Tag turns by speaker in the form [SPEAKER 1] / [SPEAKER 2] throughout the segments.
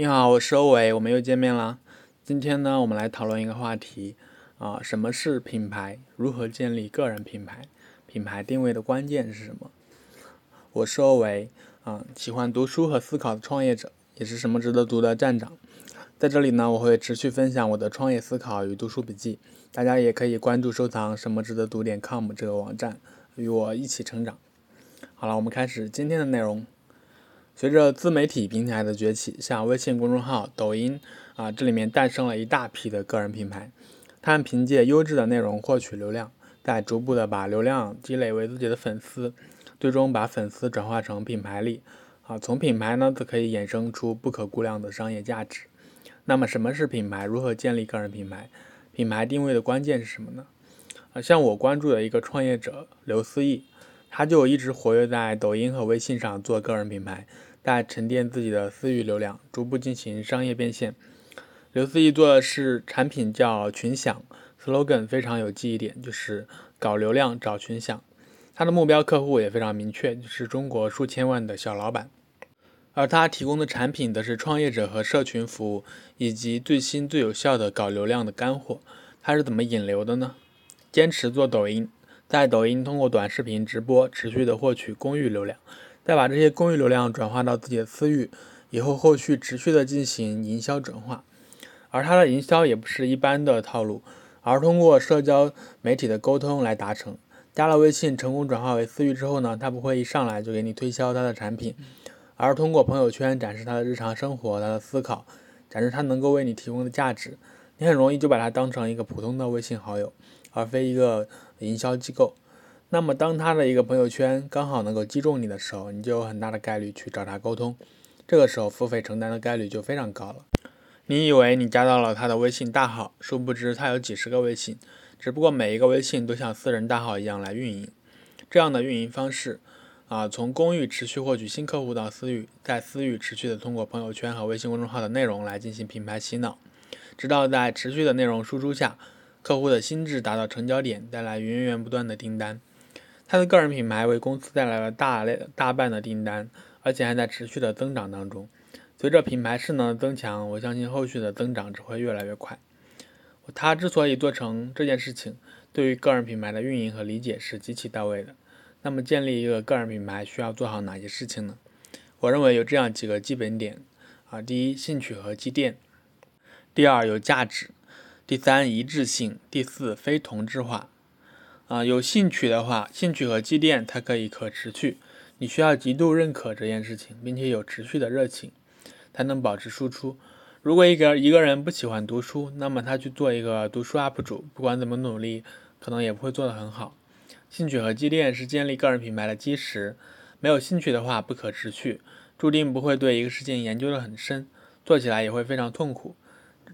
[SPEAKER 1] 你好，我是欧伟，我们又见面啦。今天呢，我们来讨论一个话题啊，什么是品牌？如何建立个人品牌？品牌定位的关键是什么？我是欧伟啊，喜欢读书和思考的创业者，也是什么值得读的站长。在这里呢，我会持续分享我的创业思考与读书笔记，大家也可以关注收藏什么值得读点 com 这个网站，与我一起成长。好了，我们开始今天的内容。随着自媒体平台的崛起，像微信公众号、抖音啊，这里面诞生了一大批的个人品牌。他们凭借优质的内容获取流量，再逐步的把流量积累为自己的粉丝，最终把粉丝转化成品牌力。啊，从品牌呢，则可以衍生出不可估量的商业价值。那么，什么是品牌？如何建立个人品牌？品牌定位的关键是什么呢？啊，像我关注的一个创业者刘思义，他就一直活跃在抖音和微信上做个人品牌。在沉淀自己的私域流量，逐步进行商业变现。刘思义做的是产品叫群享，slogan 非常有记忆点，就是搞流量找群享。他的目标客户也非常明确，就是中国数千万的小老板。而他提供的产品则是创业者和社群服务，以及最新最有效的搞流量的干货。他是怎么引流的呢？坚持做抖音，在抖音通过短视频直播持续的获取公域流量。再把这些公域流量转化到自己的私域，以后后续持续的进行营销转化，而他的营销也不是一般的套路，而通过社交媒体的沟通来达成。加了微信成功转化为私域之后呢，他不会一上来就给你推销他的产品，而通过朋友圈展示他的日常生活、他的思考，展示他能够为你提供的价值，你很容易就把他当成一个普通的微信好友，而非一个营销机构。那么，当他的一个朋友圈刚好能够击中你的时候，你就有很大的概率去找他沟通，这个时候付费承担的概率就非常高了。你以为你加到了他的微信大号，殊不知他有几十个微信，只不过每一个微信都像私人大号一样来运营。这样的运营方式，啊，从公域持续获取新客户到私域，在私域持续的通过朋友圈和微信公众号的内容来进行品牌洗脑，直到在持续的内容输出下，客户的心智达到成交点，带来源源不断的订单。他的个人品牌为公司带来了大类大半的订单，而且还在持续的增长当中。随着品牌势能的增强，我相信后续的增长只会越来越快。他之所以做成这件事情，对于个人品牌的运营和理解是极其到位的。那么，建立一个个人品牌需要做好哪些事情呢？我认为有这样几个基本点啊：第一，兴趣和积淀；第二，有价值；第三，一致性；第四，非同质化。啊，有兴趣的话，兴趣和积淀它可以可持续。你需要极度认可这件事情，并且有持续的热情，才能保持输出。如果一个一个人不喜欢读书，那么他去做一个读书 UP 主，不管怎么努力，可能也不会做得很好。兴趣和积淀是建立个人品牌的基石。没有兴趣的话，不可持续，注定不会对一个事情研究得很深，做起来也会非常痛苦。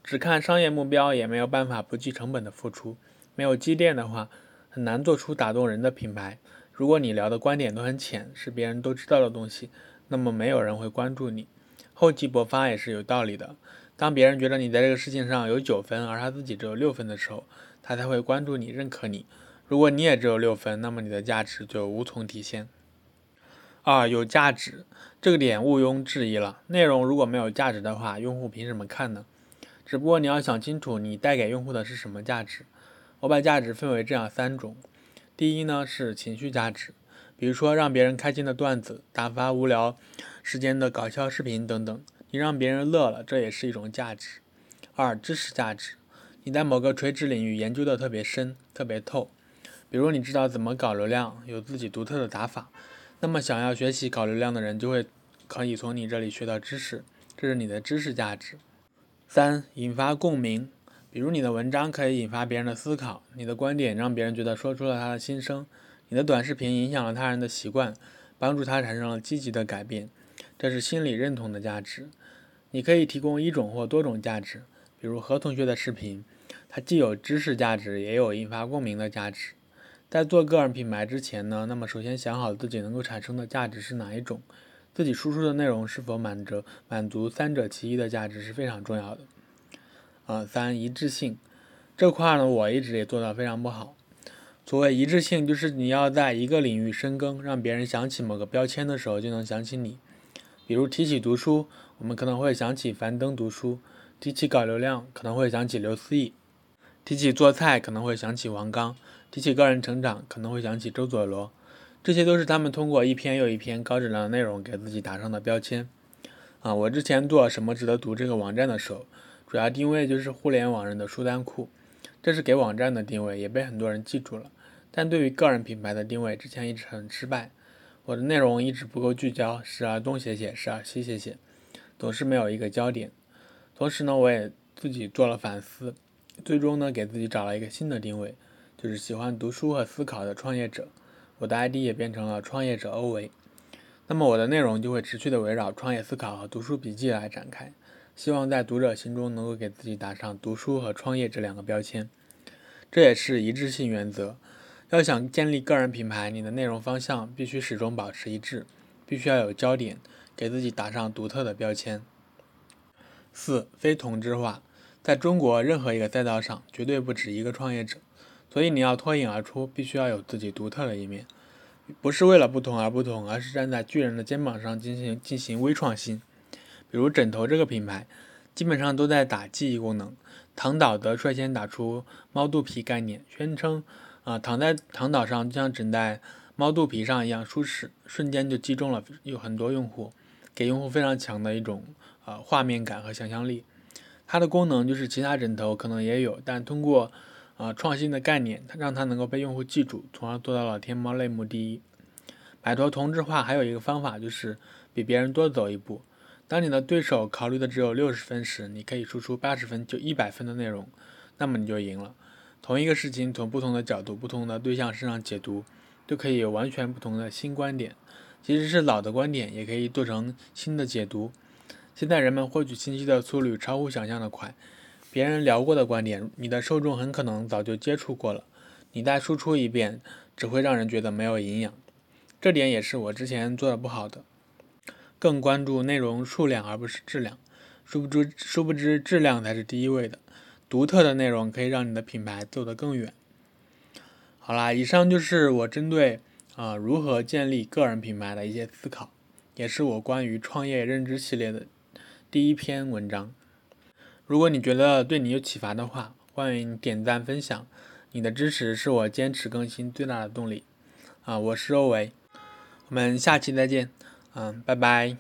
[SPEAKER 1] 只看商业目标，也没有办法不计成本的付出。没有积淀的话，很难做出打动人的品牌。如果你聊的观点都很浅，是别人都知道的东西，那么没有人会关注你。厚积薄发也是有道理的。当别人觉得你在这个事情上有九分，而他自己只有六分的时候，他才会关注你、认可你。如果你也只有六分，那么你的价值就无从体现。二有价值，这个点毋庸置疑了。内容如果没有价值的话，用户凭什么看呢？只不过你要想清楚，你带给用户的是什么价值。我把价值分为这样三种，第一呢是情绪价值，比如说让别人开心的段子、打发无聊时间的搞笑视频等等，你让别人乐了，这也是一种价值。二知识价值，你在某个垂直领域研究的特别深、特别透，比如你知道怎么搞流量，有自己独特的打法，那么想要学习搞流量的人就会可以从你这里学到知识，这是你的知识价值。三引发共鸣。比如你的文章可以引发别人的思考，你的观点让别人觉得说出了他的心声，你的短视频影响了他人的习惯，帮助他产生了积极的改变，这是心理认同的价值。你可以提供一种或多种价值，比如何同学的视频，它既有知识价值，也有引发共鸣的价值。在做个人品牌之前呢，那么首先想好自己能够产生的价值是哪一种，自己输出的内容是否满足满足三者其一的价值是非常重要的。啊，三一致性这块呢，我一直也做到非常不好。所谓一致性，就是你要在一个领域深耕，让别人想起某个标签的时候就能想起你。比如提起读书，我们可能会想起樊登读书；提起搞流量，可能会想起刘思义；提起做菜，可能会想起王刚；提起个人成长，可能会想起周佐罗。这些都是他们通过一篇又一篇高质量的内容给自己打上的标签。啊，我之前做什么值得读这个网站的时候，主要定位就是互联网人的书单库，这是给网站的定位，也被很多人记住了。但对于个人品牌的定位，之前一直很失败。我的内容一直不够聚焦，时而东写写，时而西写写，总是没有一个焦点。同时呢，我也自己做了反思，最终呢，给自己找了一个新的定位，就是喜欢读书和思考的创业者。我的 ID 也变成了创业者欧维，那么我的内容就会持续的围绕创业思考和读书笔记来展开，希望在读者心中能够给自己打上读书和创业这两个标签，这也是一致性原则。要想建立个人品牌，你的内容方向必须始终保持一致，必须要有焦点，给自己打上独特的标签。四、非同质化，在中国任何一个赛道上，绝对不止一个创业者。所以你要脱颖而出，必须要有自己独特的一面，不是为了不同而不同，而是站在巨人的肩膀上进行进行微创新。比如枕头这个品牌，基本上都在打记忆功能。躺岛德率先打出猫肚皮概念，宣称啊躺在躺岛上就像枕在猫肚皮上一样舒适，瞬间就击中了有很多用户，给用户非常强的一种呃画面感和想象力。它的功能就是其他枕头可能也有，但通过啊，创新的概念，它让它能够被用户记住，从而做到了天猫类目第一。摆脱同质化还有一个方法就是比别人多走一步。当你的对手考虑的只有六十分时，你可以输出八十分就一百分的内容，那么你就赢了。同一个事情从不同的角度、不同的对象身上解读，就可以有完全不同的新观点。即使是老的观点，也可以做成新的解读。现在人们获取信息的速率超乎想象的快。别人聊过的观点，你的受众很可能早就接触过了，你再输出一遍，只会让人觉得没有营养。这点也是我之前做的不好的，更关注内容数量而不是质量。殊不知，殊不知质量才是第一位的。独特的内容可以让你的品牌走得更远。好啦，以上就是我针对啊如何建立个人品牌的一些思考，也是我关于创业认知系列的第一篇文章。如果你觉得对你有启发的话，欢迎点赞分享，你的支持是我坚持更新最大的动力。啊，我是欧维，我们下期再见，嗯，拜拜。